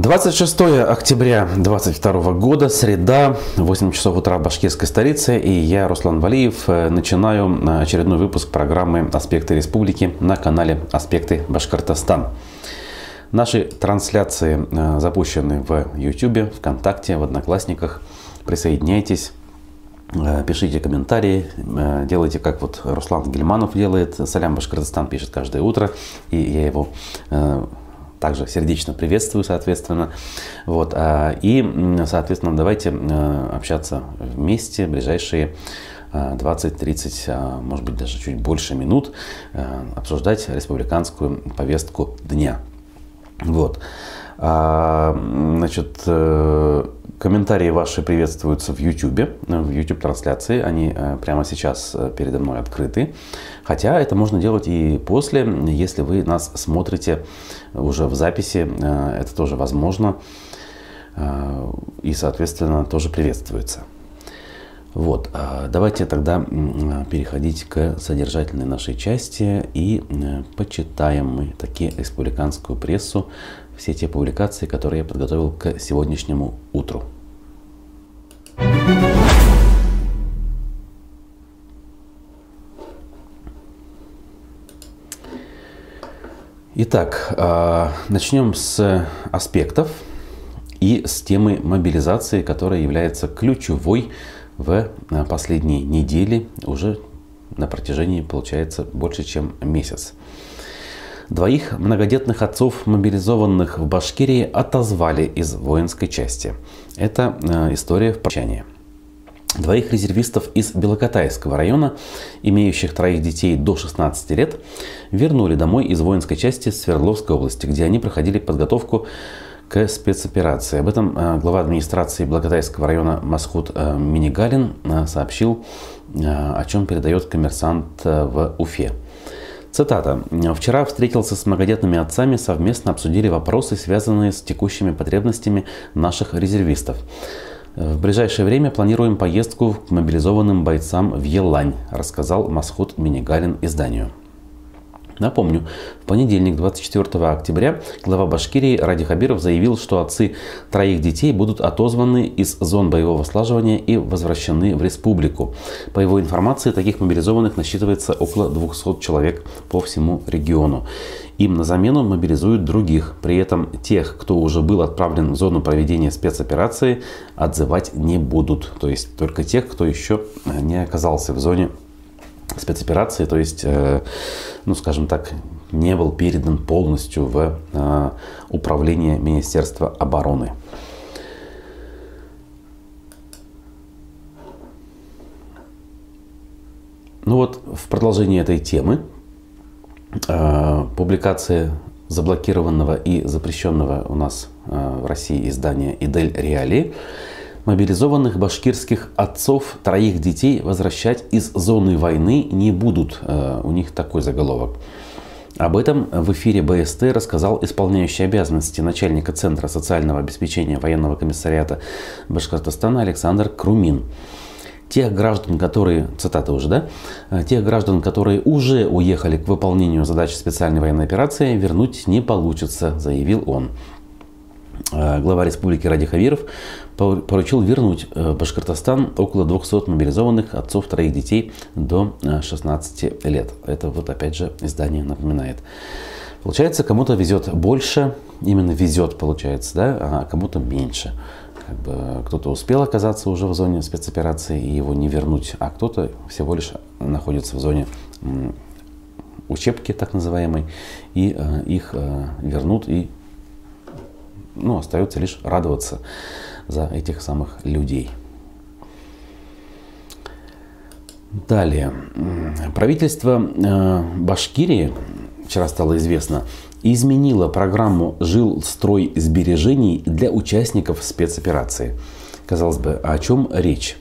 26 октября 2022 года, среда, 8 часов утра в башкирской столице, и я, Руслан Валиев, э, начинаю э, очередной выпуск программы «Аспекты республики» на канале «Аспекты Башкортостан». Наши трансляции э, запущены в YouTube, ВКонтакте, в Одноклассниках. Присоединяйтесь, пишите комментарии, делайте как вот Руслан Гельманов делает. Салям Башкортостан пишет каждое утро, и я его также сердечно приветствую, соответственно. Вот. А, и, соответственно, давайте э, общаться вместе ближайшие 20-30, э, а, может быть, даже чуть больше минут, э, обсуждать республиканскую повестку дня. Вот. А, значит, Комментарии ваши приветствуются в YouTube, в YouTube трансляции. Они э, прямо сейчас э, передо мной открыты. Хотя это можно делать и после, если вы нас смотрите уже в записи. Э, это тоже возможно. И, соответственно, тоже приветствуется. Вот, давайте тогда переходить к содержательной нашей части и почитаем мы такие республиканскую прессу все те публикации, которые я подготовил к сегодняшнему утру. Итак, а, начнем с аспектов и с темы мобилизации, которая является ключевой в а, последние недели, уже на протяжении, получается, больше чем месяц. Двоих многодетных отцов, мобилизованных в Башкирии, отозвали из воинской части. Это э, история в прощании. Двоих резервистов из Белокотайского района, имеющих троих детей до 16 лет, вернули домой из воинской части Свердловской области, где они проходили подготовку к спецоперации. Об этом э, глава администрации Благотайского района Масхуд э, Минигалин сообщил, о чем передает коммерсант в Уфе. Цитата. «Вчера встретился с многодетными отцами, совместно обсудили вопросы, связанные с текущими потребностями наших резервистов. В ближайшее время планируем поездку к мобилизованным бойцам в Елань», рассказал Масхуд Минигалин изданию. Напомню, в понедельник, 24 октября, глава Башкирии Ради Хабиров заявил, что отцы троих детей будут отозваны из зон боевого слаживания и возвращены в республику. По его информации, таких мобилизованных насчитывается около 200 человек по всему региону. Им на замену мобилизуют других. При этом тех, кто уже был отправлен в зону проведения спецоперации, отзывать не будут. То есть только тех, кто еще не оказался в зоне спецоперации, то есть, э, ну, скажем так, не был передан полностью в э, управление Министерства обороны. Ну вот, в продолжении этой темы э, публикация заблокированного и запрещенного у нас в России издания «Идель Реали» Мобилизованных башкирских отцов троих детей возвращать из зоны войны не будут. Э, у них такой заголовок. Об этом в эфире БСТ рассказал исполняющий обязанности начальника Центра социального обеспечения военного комиссариата Башкортостана Александр Крумин. Тех граждан, которые, цитата уже, да, «Э, тех граждан, которые уже уехали к выполнению задач специальной военной операции, вернуть не получится, заявил он. Э, глава республики Ради Хавиров поручил вернуть в Башкортостан около 200 мобилизованных отцов троих детей до 16 э, лет. Это вот опять же издание напоминает. Получается, кому-то везет больше, именно везет, получается, да, а кому-то меньше. Как бы кто-то успел оказаться уже в зоне спецоперации и его не вернуть, а кто-то всего лишь находится в зоне учебки так называемой, и э, их э, вернут и ну, остается лишь радоваться за этих самых людей. Далее. Правительство э, Башкирии, вчера стало известно, изменило программу «Жилстрой сбережений» для участников спецоперации. Казалось бы, о чем речь?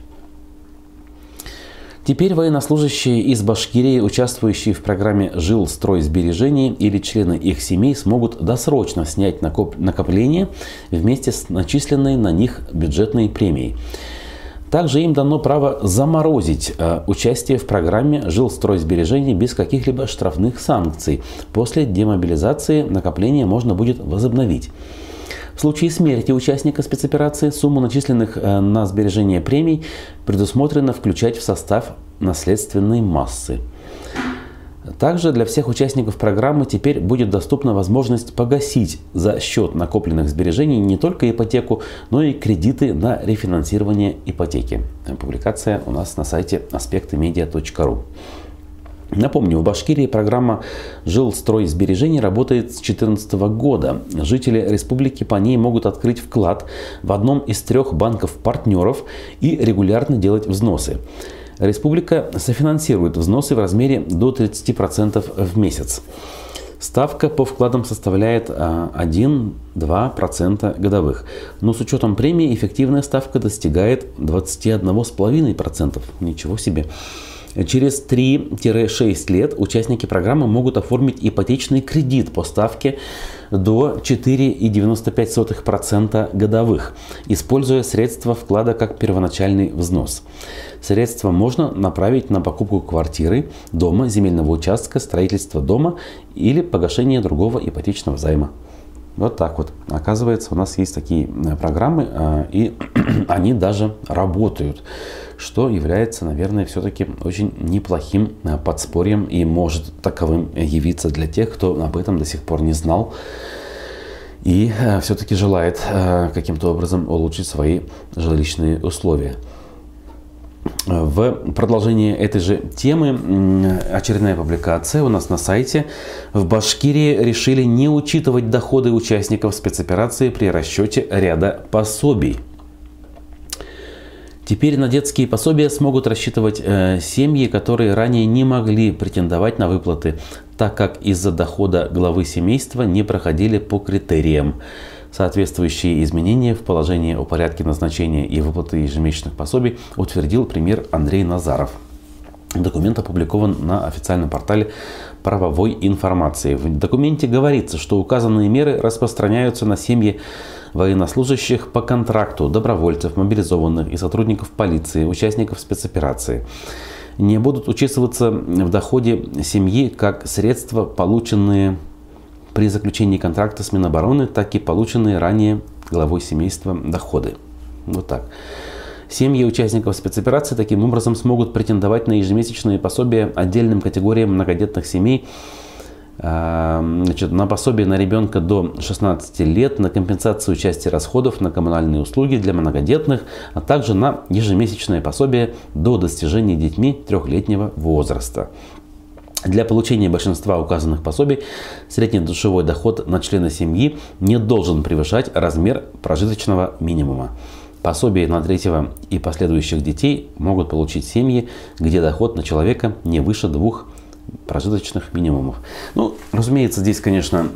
Теперь военнослужащие из Башкирии, участвующие в программе «Жил, строй, сбережений» или члены их семей смогут досрочно снять накопление вместе с начисленной на них бюджетной премией. Также им дано право заморозить э, участие в программе «Жил, строй, сбережений» без каких-либо штрафных санкций. После демобилизации накопление можно будет возобновить. В случае смерти участника спецоперации сумму начисленных э, на сбережение премий предусмотрено включать в состав наследственной массы. Также для всех участников программы теперь будет доступна возможность погасить за счет накопленных сбережений не только ипотеку, но и кредиты на рефинансирование ипотеки. Публикация у нас на сайте аспектымедиа.ру. Напомню, в Башкирии программа «Жилстрой сбережений» работает с 2014 года. Жители республики по ней могут открыть вклад в одном из трех банков-партнеров и регулярно делать взносы. Республика софинансирует взносы в размере до 30% в месяц. Ставка по вкладам составляет 1-2% а, годовых. Но с учетом премии эффективная ставка достигает 21,5%. Ничего себе. Через 3-6 лет участники программы могут оформить ипотечный кредит по ставке до 4,95% годовых, используя средства вклада как первоначальный взнос. Средства можно направить на покупку квартиры, дома, земельного участка, строительство дома или погашение другого ипотечного займа. Вот так вот. Оказывается, у нас есть такие э, программы, э, и они даже работают, что является, наверное, все-таки очень неплохим э, подспорьем и может таковым явиться для тех, кто об этом до сих пор не знал и все-таки желает каким-то образом улучшить свои жилищные условия. В продолжение этой же темы очередная публикация у нас на сайте. В Башкирии решили не учитывать доходы участников спецоперации при расчете ряда пособий. Теперь на детские пособия смогут рассчитывать э, семьи, которые ранее не могли претендовать на выплаты, так как из-за дохода главы семейства не проходили по критериям. Соответствующие изменения в положении о порядке назначения и выплаты ежемесячных пособий утвердил премьер Андрей Назаров. Документ опубликован на официальном портале правовой информации. В документе говорится, что указанные меры распространяются на семьи военнослужащих по контракту, добровольцев, мобилизованных и сотрудников полиции, участников спецоперации. Не будут учитываться в доходе семьи как средства, полученные при заключении контракта с Минобороны, так и полученные ранее главой семейства доходы. Вот так. Семьи участников спецоперации таким образом смогут претендовать на ежемесячные пособия отдельным категориям многодетных семей, а, значит, на пособие на ребенка до 16 лет, на компенсацию части расходов на коммунальные услуги для многодетных, а также на ежемесячное пособие до достижения детьми трехлетнего возраста. Для получения большинства указанных пособий средний душевой доход на члена семьи не должен превышать размер прожиточного минимума. Пособие на третьего и последующих детей могут получить семьи, где доход на человека не выше двух прожиточных минимумов. Ну, разумеется, здесь, конечно,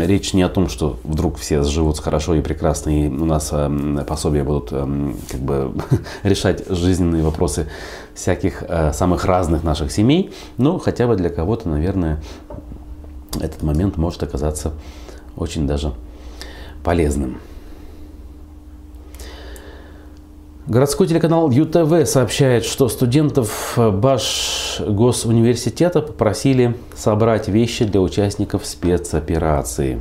речь не о том, что вдруг все живут хорошо и прекрасно, и у нас э, пособия будут э, как бы решать жизненные вопросы всяких э, самых разных наших семей, но хотя бы для кого-то, наверное, этот момент может оказаться очень даже полезным. Городской телеканал ЮТВ сообщает, что студентов Баш Госуниверситета попросили собрать вещи для участников спецоперации.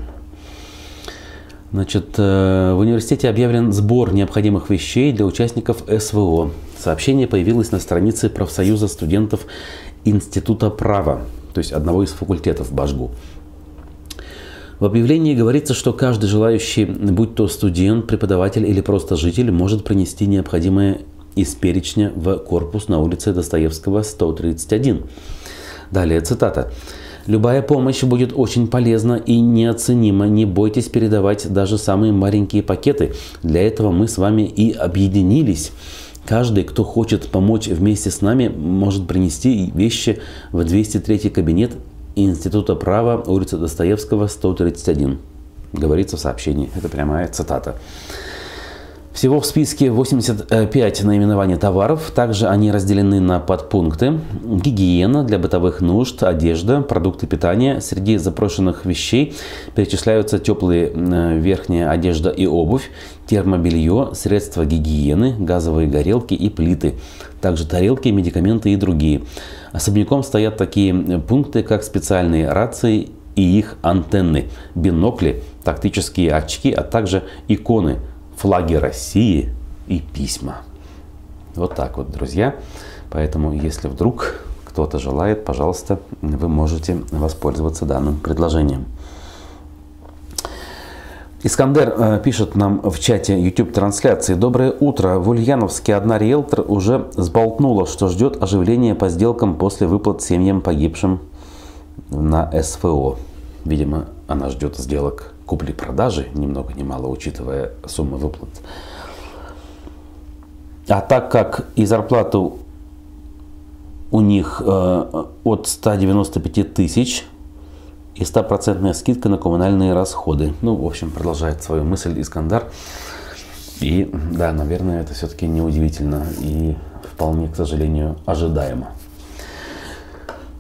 Значит, э, в университете объявлен сбор необходимых вещей для участников СВО. Сообщение появилось на странице профсоюза студентов Института права, то есть одного из факультетов Башгу. В объявлении говорится, что каждый желающий, будь то студент, преподаватель или просто житель, может принести необходимое из перечня в корпус на улице Достоевского, 131. Далее цитата. Любая помощь будет очень полезна и неоценима. Не бойтесь передавать даже самые маленькие пакеты. Для этого мы с вами и объединились. Каждый, кто хочет помочь вместе с нами, может принести вещи в 203 кабинет Института права, улица Достоевского, 131. Говорится в сообщении. Это прямая цитата. Всего в списке 85 наименований товаров. Также они разделены на подпункты. Гигиена для бытовых нужд, одежда, продукты питания. Среди запрошенных вещей перечисляются теплые верхняя одежда и обувь, термобелье, средства гигиены, газовые горелки и плиты. Также тарелки, медикаменты и другие. Особняком стоят такие пункты, как специальные рации и их антенны, бинокли, тактические очки, а также иконы, флаги России и письма. Вот так вот, друзья. Поэтому, если вдруг кто-то желает, пожалуйста, вы можете воспользоваться данным предложением. Искандер э, пишет нам в чате YouTube трансляции. Доброе утро. В Ульяновске одна риэлтор уже сболтнула, что ждет оживления по сделкам после выплат семьям погибшим на СФО. Видимо, она ждет сделок купли-продажи, ни много ни мало, учитывая суммы выплат. А так как и зарплату у них э, от 195 тысяч и стопроцентная скидка на коммунальные расходы. Ну, в общем, продолжает свою мысль Искандар. И да, наверное, это все-таки неудивительно и вполне, к сожалению, ожидаемо.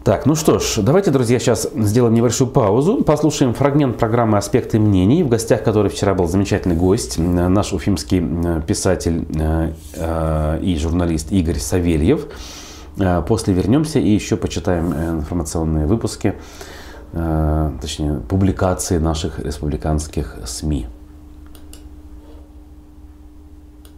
Так, ну что ж, давайте, друзья, сейчас сделаем небольшую паузу, послушаем фрагмент программы «Аспекты мнений», в гостях которой вчера был замечательный гость, наш уфимский э, писатель э, э, и журналист Игорь Савельев. После вернемся и еще почитаем информационные выпуски точнее, публикации наших республиканских СМИ.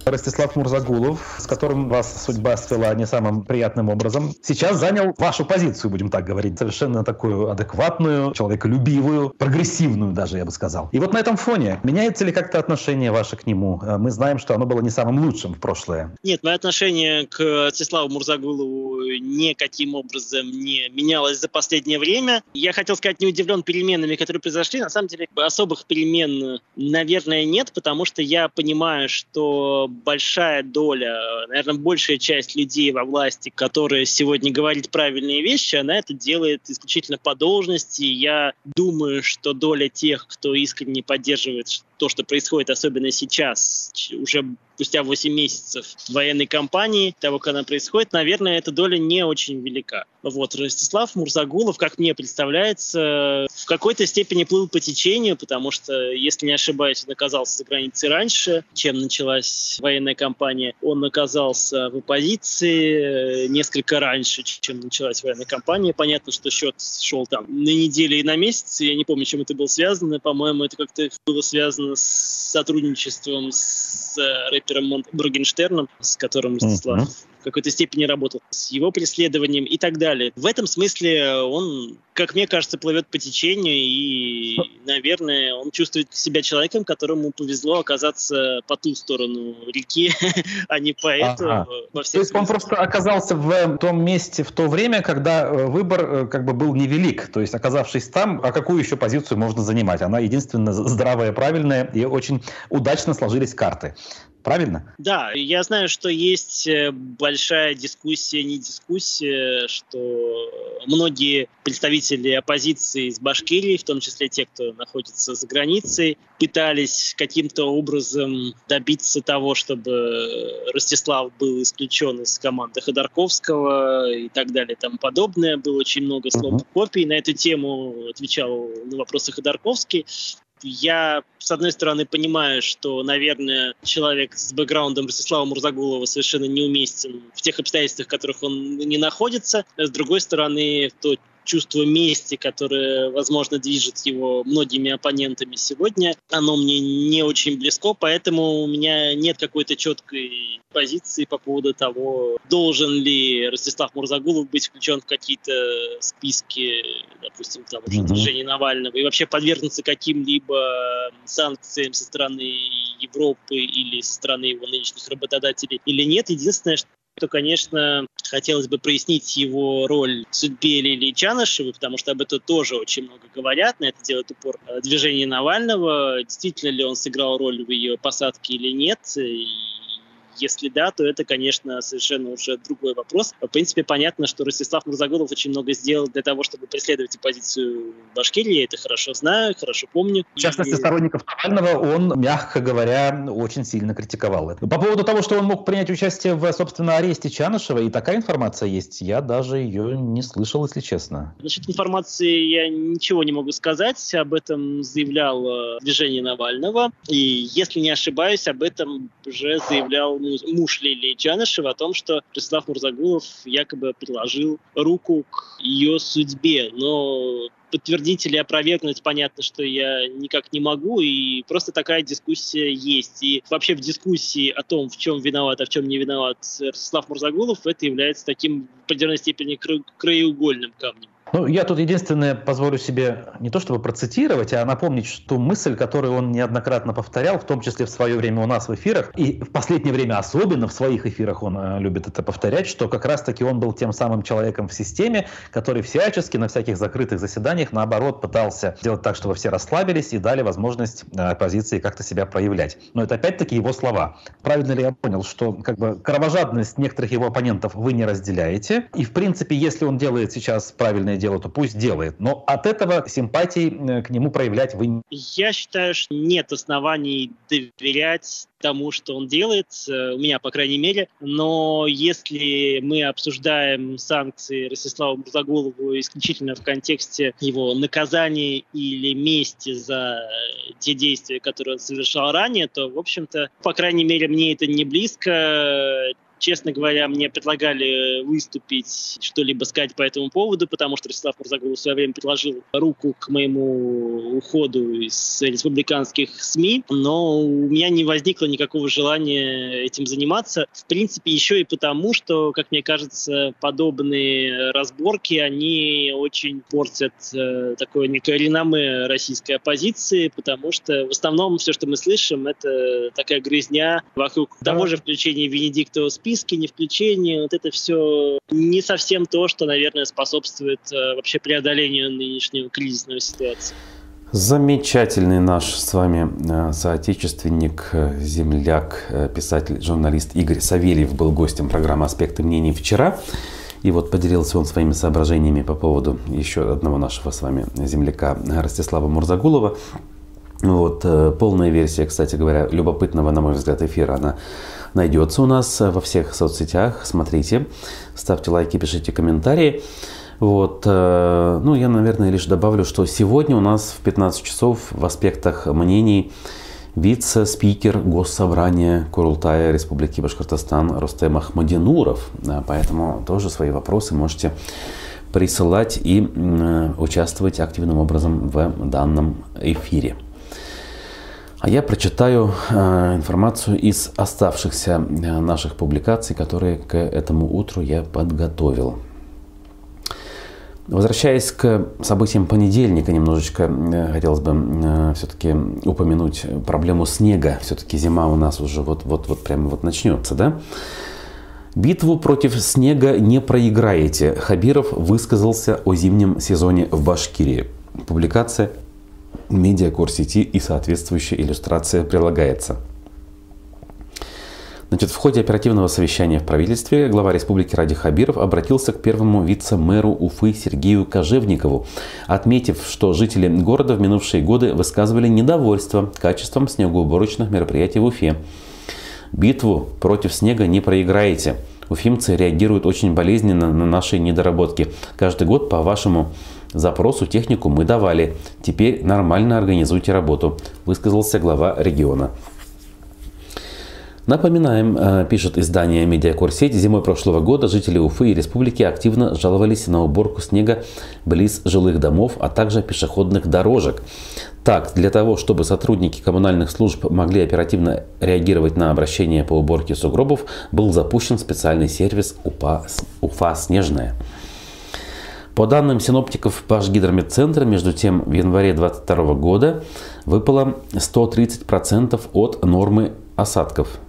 Ростислав Мурзагулов, с которым вас судьба свела не самым приятным образом, сейчас занял вашу позицию, будем так говорить, совершенно такую адекватную, человеколюбивую, прогрессивную даже, я бы сказал. И вот на этом фоне меняется ли как-то отношение ваше к нему? Э, мы знаем, что оно было не самым лучшим в прошлое. Нет, мое отношение к Ростиславу Мурзагулову никаким образом не менялось за последнее время. Я хотел сказать, не удивлен переменами, которые произошли. На самом деле, особых перемен, наверное, нет, потому что я понимаю, что большая доля, наверное, большая часть людей во власти, которые сегодня говорит правильные вещи, она это делает исключительно по должности. Я думаю, что доля тех, кто искренне поддерживает то, что происходит, особенно сейчас, уже спустя 8 месяцев военной кампании, того, как она происходит, наверное, эта доля не очень велика. Вот, Ростислав Мурзагулов, как мне представляется, в какой-то степени плыл по течению, потому что, если не ошибаюсь, он оказался за границей раньше, чем началась военная кампания. Он оказался в оппозиции несколько раньше, чем началась военная кампания. Понятно, что счет шел там на неделю и на месяц. Я не помню, чем это было связано. По-моему, это как-то было связано с сотрудничеством с рэпером Моргенштерном, с которым Ростислав mm-hmm в какой-то степени работал с его преследованием и так далее. В этом смысле он, как мне кажется, плывет по течению, и, наверное, он чувствует себя человеком, которому повезло оказаться по ту сторону реки, а не по эту. Ага. Во всех то есть он просто оказался в том месте в то время, когда э, выбор э, как бы был невелик. То есть, оказавшись там, а какую еще позицию можно занимать? Она единственно здравая, правильная, и очень удачно сложились карты. Правильно? Да, я знаю, что есть э, большая дискуссия, не дискуссия, что многие представители оппозиции из Башкирии, в том числе те, кто находится за границей, пытались каким-то образом добиться того, чтобы Ростислав был исключен из команды Ходорковского и так далее и тому подобное. Было очень много слов uh-huh. копий. На эту тему отвечал на вопросы Ходорковский я, с одной стороны, понимаю, что, наверное, человек с бэкграундом Ростислава Мурзагулова совершенно неуместен в тех обстоятельствах, в которых он не находится. С другой стороны, то чувство мести, которое, возможно, движет его многими оппонентами сегодня, оно мне не очень близко, поэтому у меня нет какой-то четкой позиции по поводу того, должен ли Ростислав Мурзагулов быть включен в какие-то списки, допустим, того же движения Навального, и вообще подвергнуться каким-либо санкциям со стороны Европы или со стороны его нынешних работодателей или нет. Единственное, что то, конечно, хотелось бы прояснить его роль в судьбе Лилии Чанышевой, потому что об этом тоже очень много говорят, на это делает упор э, движение Навального. Действительно ли он сыграл роль в ее посадке или нет, и если да, то это, конечно, совершенно уже другой вопрос. В принципе, понятно, что Ростислав Мурзагулов очень много сделал для того, чтобы преследовать оппозицию в Башкирии. Я это хорошо знаю, хорошо помню. В частности, и... сторонников Навального он, мягко говоря, очень сильно критиковал это. По поводу того, что он мог принять участие в, собственно, аресте Чанышева, и такая информация есть, я даже ее не слышал, если честно. Насчет информации я ничего не могу сказать. Об этом заявлял движение Навального. И, если не ошибаюсь, об этом уже заявлял муж Лилии Джанышева о том, что Ростислав Мурзагулов якобы приложил руку к ее судьбе. Но подтвердить или опровергнуть, понятно, что я никак не могу, и просто такая дискуссия есть. И вообще в дискуссии о том, в чем виноват, а в чем не виноват Ростислав Мурзагулов, это является таким в определенной степени краеугольным камнем. Ну, я тут единственное позволю себе не то чтобы процитировать, а напомнить ту мысль, которую он неоднократно повторял, в том числе в свое время у нас в эфирах, и в последнее время особенно в своих эфирах он э, любит это повторять, что как раз-таки он был тем самым человеком в системе, который всячески на всяких закрытых заседаниях, наоборот, пытался сделать так, чтобы все расслабились и дали возможность э, оппозиции как-то себя проявлять. Но это опять-таки его слова. Правильно ли я понял, что как бы кровожадность некоторых его оппонентов вы не разделяете, и в принципе, если он делает сейчас правильное дело, то пусть делает. Но от этого симпатии э, к нему проявлять вы... Я считаю, что нет оснований доверять тому, что он делает, э, у меня, по крайней мере. Но если мы обсуждаем санкции Ростиславу Мурзагулову исключительно в контексте его наказания или мести за те действия, которые он совершал ранее, то, в общем-то, по крайней мере, мне это не близко. Честно говоря, мне предлагали выступить, что-либо сказать по этому поводу, потому что Ростислав Мурзагулов в свое время предложил руку к моему уходу из республиканских СМИ, но у меня не возникло никакого желания этим заниматься. В принципе, еще и потому, что, как мне кажется, подобные разборки, они очень портят э, такое некое реноме российской оппозиции, потому что в основном все, что мы слышим, это такая грызня вокруг да. того же включения Венедиктова списка, списки, не включение, вот это все не совсем то, что, наверное, способствует э, вообще преодолению нынешнего кризисной ситуации. Замечательный наш с вами э, соотечественник, э, земляк, писатель, журналист Игорь Савельев был гостем программы «Аспекты мнений» вчера. И вот поделился он своими соображениями по поводу еще одного нашего с вами земляка Ростислава Мурзагулова. Вот, полная версия, кстати говоря, любопытного, на мой взгляд, эфира, она найдется у нас во всех соцсетях. Смотрите, ставьте лайки, пишите комментарии. Вот, э, ну, я, наверное, лишь добавлю, что сегодня у нас в 15 часов в аспектах мнений вице-спикер Госсобрания Курултая Республики Башкортостан Рустем Ахмадинуров. Поэтому тоже свои вопросы можете присылать и участвовать активным образом в данном эфире. А я прочитаю э, информацию из оставшихся э, наших публикаций, которые к этому утру я подготовил. Возвращаясь к событиям понедельника, немножечко э, хотелось бы все-таки упомянуть проблему снега. Все-таки зима у нас уже вот-вот вот прямо вот начнется, да? Битву против снега не проиграете. Хабиров высказался о зимнем сезоне в Башкирии. Публикация медиакор сети и соответствующая иллюстрация прилагается. Значит, в ходе оперативного совещания в правительстве глава республики Ради Хабиров обратился к первому вице-мэру Уфы Сергею Кожевникову, отметив, что жители города в минувшие годы высказывали недовольство качеством снегоуборочных мероприятий в Уфе. Битву против снега не проиграете. Уфимцы реагируют очень болезненно на наши недоработки. Каждый год по вашему Запросу технику мы давали. Теперь нормально организуйте работу, высказался глава региона. Напоминаем, э, пишет издание «Медиакорсеть», зимой прошлого года жители Уфы и республики активно жаловались на уборку снега близ жилых домов, а также пешеходных дорожек. Так, для того, чтобы сотрудники коммунальных служб могли оперативно реагировать на обращения по уборке сугробов, был запущен специальный сервис УПА, «Уфа Снежная». По данным синоптиков Пашгидрометцентра, между тем, в январе 2022 года выпало 130% от нормы осадков.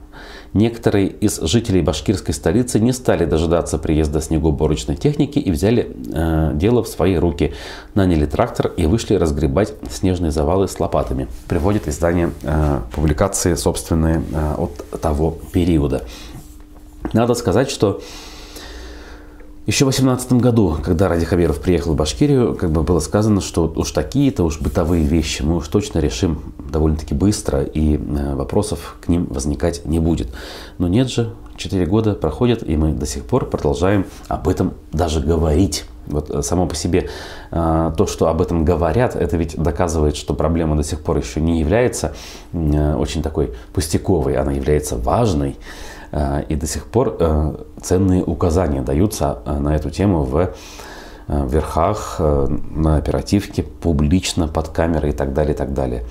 Некоторые из жителей башкирской столицы не стали дожидаться приезда снегоуборочной техники и взяли э, дело в свои руки. Наняли трактор и вышли разгребать снежные завалы с лопатами. Приводит издание э, публикации собственные э, от того периода. Надо сказать, что еще в 2018 году, когда Ради Хабиров приехал в Башкирию, как бы было сказано, что уж такие-то уж бытовые вещи мы уж точно решим довольно-таки быстро, и э, вопросов к ним возникать не будет. Но нет же, 4 года проходят, и мы до сих пор продолжаем об этом даже говорить. Вот э, само по себе э, то, что об этом говорят, это ведь доказывает, что проблема до сих пор еще не является очень такой пустяковой, она является важной. И до сих пор ценные указания даются на эту тему в верхах, на оперативке, публично, под камерой и так далее, и так далее.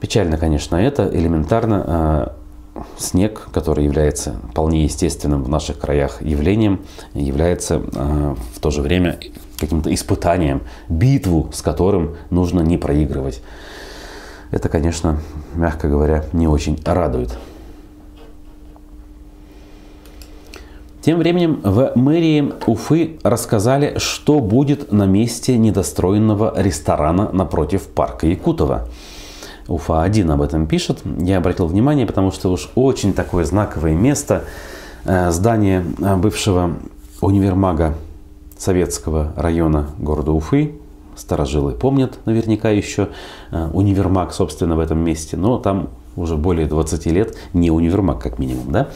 Печально, конечно, это, элементарно снег, который является вполне естественным в наших краях явлением, является э, в то же время каким-то испытанием, битву, с которым нужно не проигрывать. Это, конечно, мягко говоря, не очень радует. Тем временем в мэрии Уфы рассказали, что будет на месте недостроенного ресторана напротив парка Якутова. Уфа-1 об этом пишет. Я обратил внимание, потому что уж очень такое знаковое место. Э, здание э, бывшего универмага советского района города Уфы. Старожилы помнят наверняка еще э, универмаг, собственно, в этом месте. Но там уже более 20 лет не универмаг, как минимум, да?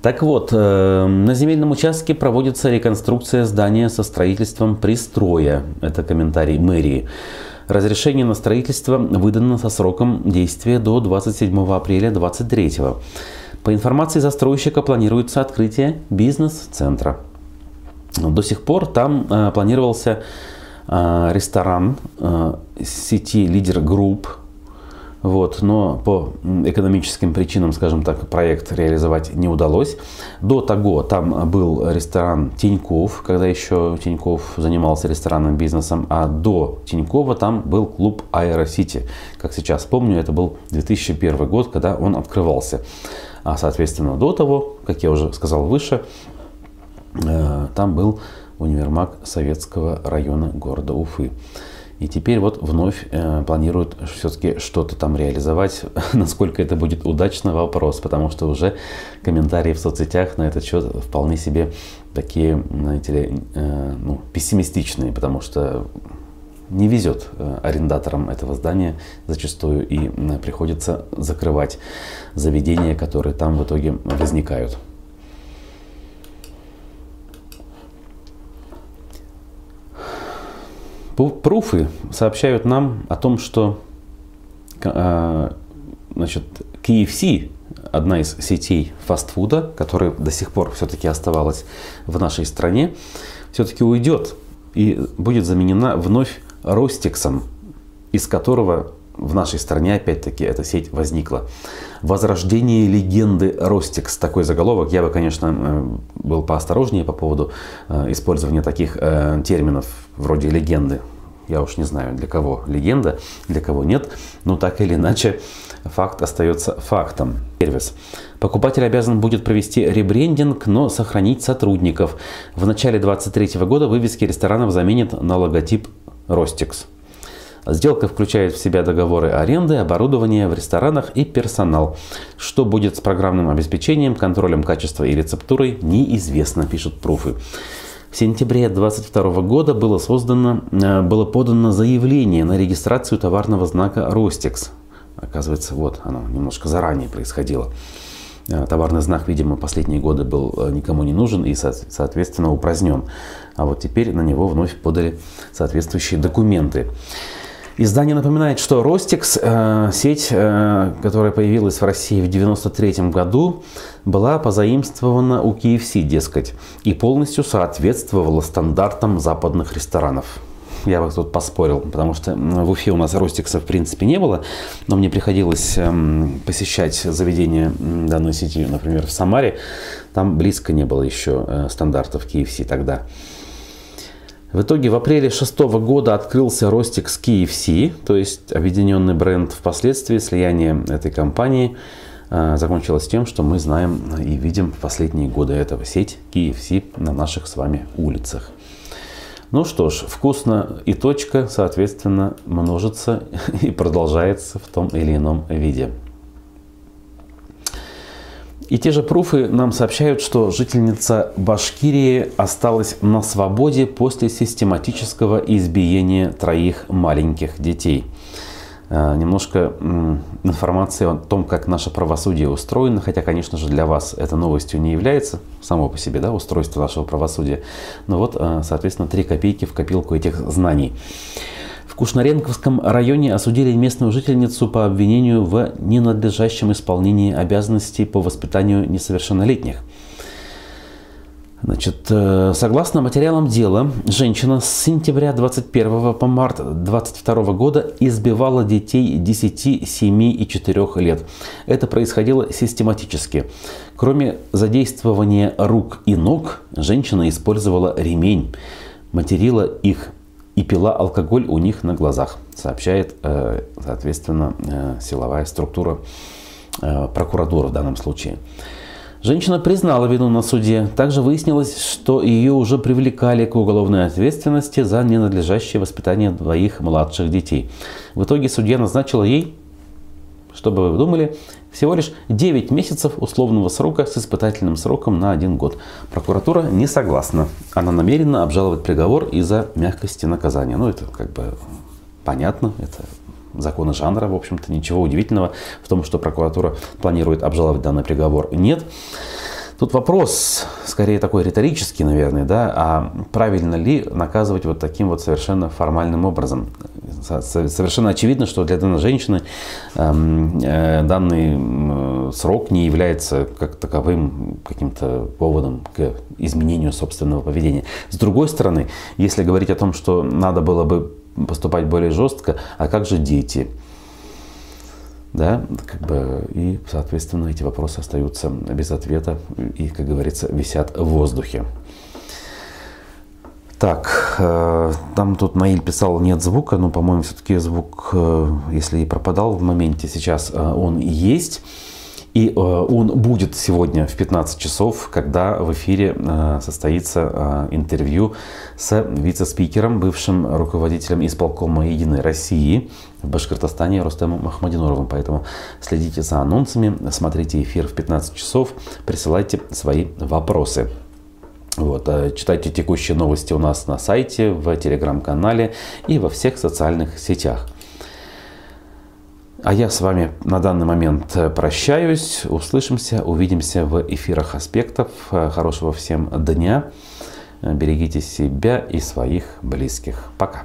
Так вот, на земельном участке проводится реконструкция здания со строительством пристроя. Это комментарий мэрии. Разрешение на строительство выдано со сроком действия до 27 апреля 2023. По информации застройщика планируется открытие бизнес-центра. До сих пор там э, планировался э, ресторан э, сети Лидер Групп вот, но по экономическим причинам, скажем так, проект реализовать не удалось. До того там был ресторан Тиньков, когда еще Тиньков занимался ресторанным бизнесом, а до Тинькова там был клуб Аэросити. Как сейчас помню, это был 2001 год, когда он открывался. А, соответственно, до того, как я уже сказал выше, э, там был универмаг советского района города Уфы. И теперь вот вновь э, планируют все-таки что-то там реализовать. Насколько это будет удачно, вопрос, потому что уже комментарии в соцсетях на этот счет вполне себе такие, знаете ли, э, ну, пессимистичные, потому что не везет э, арендаторам этого здания зачастую и э, приходится закрывать заведения, которые там в итоге возникают. Пруфы сообщают нам о том, что а, значит, KFC, одна из сетей фастфуда, которая до сих пор все-таки оставалась в нашей стране, все-таки уйдет и будет заменена вновь Ростиксом, из которого в нашей стране, опять-таки, эта сеть возникла. Возрождение легенды Ростикс. Такой заголовок. Я бы, конечно, э, был поосторожнее по поводу э, использования таких э, терминов вроде легенды. Я уж не знаю, для кого легенда, для кого нет. Но так или иначе, факт остается фактом. Сервис. Покупатель обязан будет провести ребрендинг, но сохранить сотрудников. В начале 2023 года вывески ресторанов заменят на логотип Ростикс. Сделка включает в себя договоры аренды, оборудование в ресторанах и персонал. Что будет с программным обеспечением, контролем качества и рецептурой, неизвестно, пишут пруфы. В сентябре 2022 года было создано, э, было подано заявление на регистрацию товарного знака Ростекс. Оказывается, вот оно немножко заранее происходило. Э, товарный знак, видимо, последние годы был э, никому не нужен и, соответственно, упразднен. А вот теперь на него вновь подали соответствующие документы. Издание напоминает, что Ростикс, э, сеть, э, которая появилась в России в 1993 году, была позаимствована у KFC, дескать, и полностью соответствовала стандартам западных ресторанов. Я бы тут поспорил, потому что в Уфе у нас Ростикса в принципе не было, но мне приходилось эм, посещать заведения данной сети, например, в Самаре. Там близко не было еще э, стандартов KFC тогда. В итоге в апреле 2006 года открылся Ростик с KFC, то есть объединенный бренд. Впоследствии слияние этой компании э, закончилось тем, что мы знаем и видим в последние годы этого сеть KFC на наших с вами улицах. Ну что ж, вкусно и точка, соответственно, множится и продолжается в том или ином виде. И те же пруфы нам сообщают, что жительница Башкирии осталась на свободе после систематического избиения троих маленьких детей. Э, немножко информации о том, как наше правосудие устроено, хотя, конечно же, для вас это новостью не является само по себе, да, устройство нашего правосудия. Но вот, э, соответственно, три копейки в копилку этих знаний. В Кушнаренковском районе осудили местную жительницу по обвинению в ненадлежащем исполнении обязанностей по воспитанию несовершеннолетних. Значит, э, согласно материалам дела, женщина с сентября 21 по март 22 года избивала детей 10, 7 и 4 лет. Это происходило систематически. Кроме задействования рук и ног, женщина использовала ремень, материла их и пила алкоголь у них на глазах, сообщает, э, соответственно, э, силовая структура прокуратуры в данном случае. Женщина признала вину на суде. Также выяснилось, что ее уже привлекали к уголовной ответственности за ненадлежащее воспитание двоих младших детей. В итоге судья назначила ей, чтобы вы думали, всего лишь 9 месяцев условного срока с испытательным сроком на один год. Прокуратура не согласна. Она намерена обжаловать приговор из-за мягкости наказания. Ну, это как бы понятно, это законы жанра, в общем-то, ничего удивительного в том, что прокуратура планирует обжаловать данный приговор, нет. Тут вопрос, скорее такой риторический, наверное, да, а правильно ли наказывать вот таким вот совершенно формальным образом? Совершенно очевидно, что для данной женщины эм, э, данный срок не является как таковым каким-то поводом к изменению собственного поведения. С другой стороны, если говорить о том, что надо было бы поступать более жестко, а как же дети? Да, как бы, и, соответственно, эти вопросы остаются без ответа и, как говорится, висят в воздухе. Так, э, там тут Наиль писал, нет звука, но, по-моему, все-таки звук, э, если и пропадал в моменте, сейчас э, он есть. И э, он будет сегодня в 15 часов, когда в эфире э, состоится э, интервью с вице-спикером, бывшим руководителем исполкома «Единой России» в Башкортостане Рустемом Махмадиноровым. Поэтому следите за анонсами, смотрите эфир в 15 часов, присылайте свои вопросы. Вот, читайте текущие новости у нас на сайте, в телеграм-канале и во всех социальных сетях. А я с вами на данный момент э, прощаюсь. Услышимся, увидимся в эфирах аспектов. Э, хорошего всем дня. Берегите себя и своих близких. Пока.